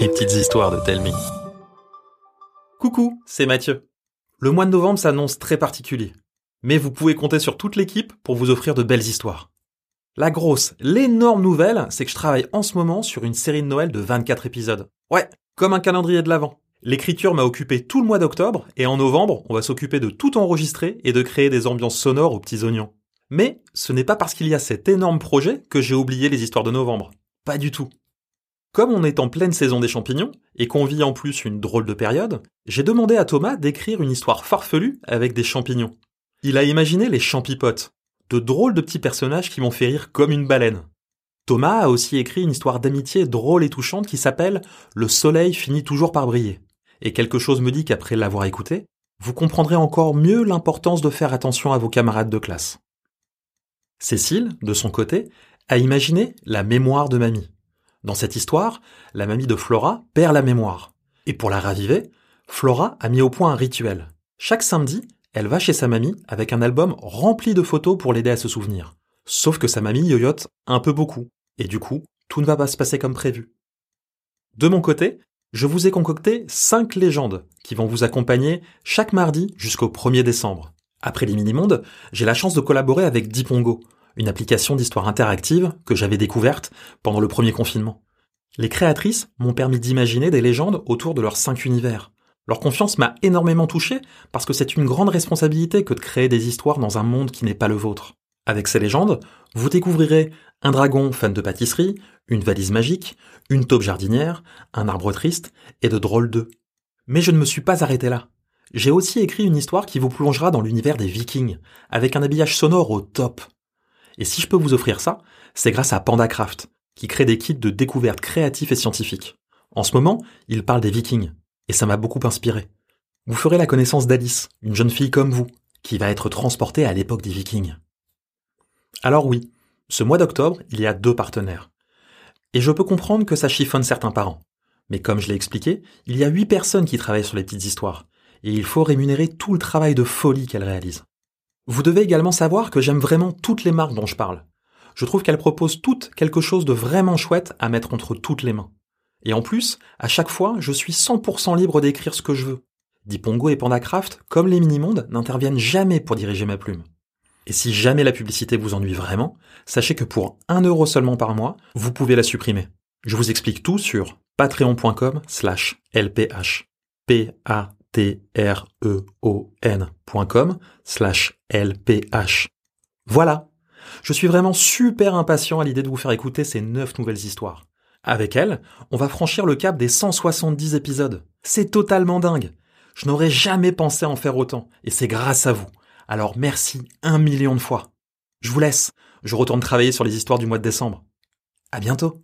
Les petites histoires de Telmi. Coucou, c'est Mathieu. Le mois de novembre s'annonce très particulier. Mais vous pouvez compter sur toute l'équipe pour vous offrir de belles histoires. La grosse, l'énorme nouvelle, c'est que je travaille en ce moment sur une série de Noël de 24 épisodes. Ouais, comme un calendrier de l'Avent. L'écriture m'a occupé tout le mois d'octobre, et en novembre, on va s'occuper de tout enregistrer et de créer des ambiances sonores aux petits oignons. Mais ce n'est pas parce qu'il y a cet énorme projet que j'ai oublié les histoires de novembre. Pas du tout. Comme on est en pleine saison des champignons, et qu'on vit en plus une drôle de période, j'ai demandé à Thomas d'écrire une histoire farfelue avec des champignons. Il a imaginé les champipotes, de drôles de petits personnages qui m'ont fait rire comme une baleine. Thomas a aussi écrit une histoire d'amitié drôle et touchante qui s'appelle Le soleil finit toujours par briller. Et quelque chose me dit qu'après l'avoir écouté, vous comprendrez encore mieux l'importance de faire attention à vos camarades de classe. Cécile, de son côté, a imaginé la mémoire de mamie. Dans cette histoire, la mamie de Flora perd la mémoire. Et pour la raviver, Flora a mis au point un rituel. Chaque samedi, elle va chez sa mamie avec un album rempli de photos pour l'aider à se souvenir. Sauf que sa mamie yoyote un peu beaucoup. Et du coup, tout ne va pas se passer comme prévu. De mon côté, je vous ai concocté 5 légendes qui vont vous accompagner chaque mardi jusqu'au 1er décembre. Après les mini-mondes, j'ai la chance de collaborer avec Dipongo, une application d'histoire interactive que j'avais découverte pendant le premier confinement. Les créatrices m'ont permis d'imaginer des légendes autour de leurs cinq univers. Leur confiance m'a énormément touché parce que c'est une grande responsabilité que de créer des histoires dans un monde qui n'est pas le vôtre. Avec ces légendes, vous découvrirez un dragon fan de pâtisserie, une valise magique, une taupe jardinière, un arbre triste et de drôles d'œufs. Mais je ne me suis pas arrêté là. J'ai aussi écrit une histoire qui vous plongera dans l'univers des vikings, avec un habillage sonore au top. Et si je peux vous offrir ça, c'est grâce à PandaCraft, qui crée des kits de découvertes créatifs et scientifiques. En ce moment, il parle des vikings, et ça m'a beaucoup inspiré. Vous ferez la connaissance d'Alice, une jeune fille comme vous, qui va être transportée à l'époque des vikings. Alors oui, ce mois d'octobre, il y a deux partenaires. Et je peux comprendre que ça chiffonne certains parents. Mais comme je l'ai expliqué, il y a huit personnes qui travaillent sur les petites histoires, et il faut rémunérer tout le travail de folie qu'elles réalisent. Vous devez également savoir que j'aime vraiment toutes les marques dont je parle. Je trouve qu'elles proposent toutes quelque chose de vraiment chouette à mettre entre toutes les mains. Et en plus, à chaque fois, je suis 100% libre d'écrire ce que je veux. Dipongo et Pandacraft, comme les mini-mondes, n'interviennent jamais pour diriger ma plume. Et si jamais la publicité vous ennuie vraiment, sachez que pour 1 euro seulement par mois, vous pouvez la supprimer. Je vous explique tout sur patreon.com slash lph. p LPH. Voilà. Je suis vraiment super impatient à l'idée de vous faire écouter ces neuf nouvelles histoires. Avec elles, on va franchir le cap des 170 épisodes. C'est totalement dingue. Je n'aurais jamais pensé en faire autant, et c'est grâce à vous. Alors merci un million de fois. Je vous laisse. Je retourne travailler sur les histoires du mois de décembre. À bientôt.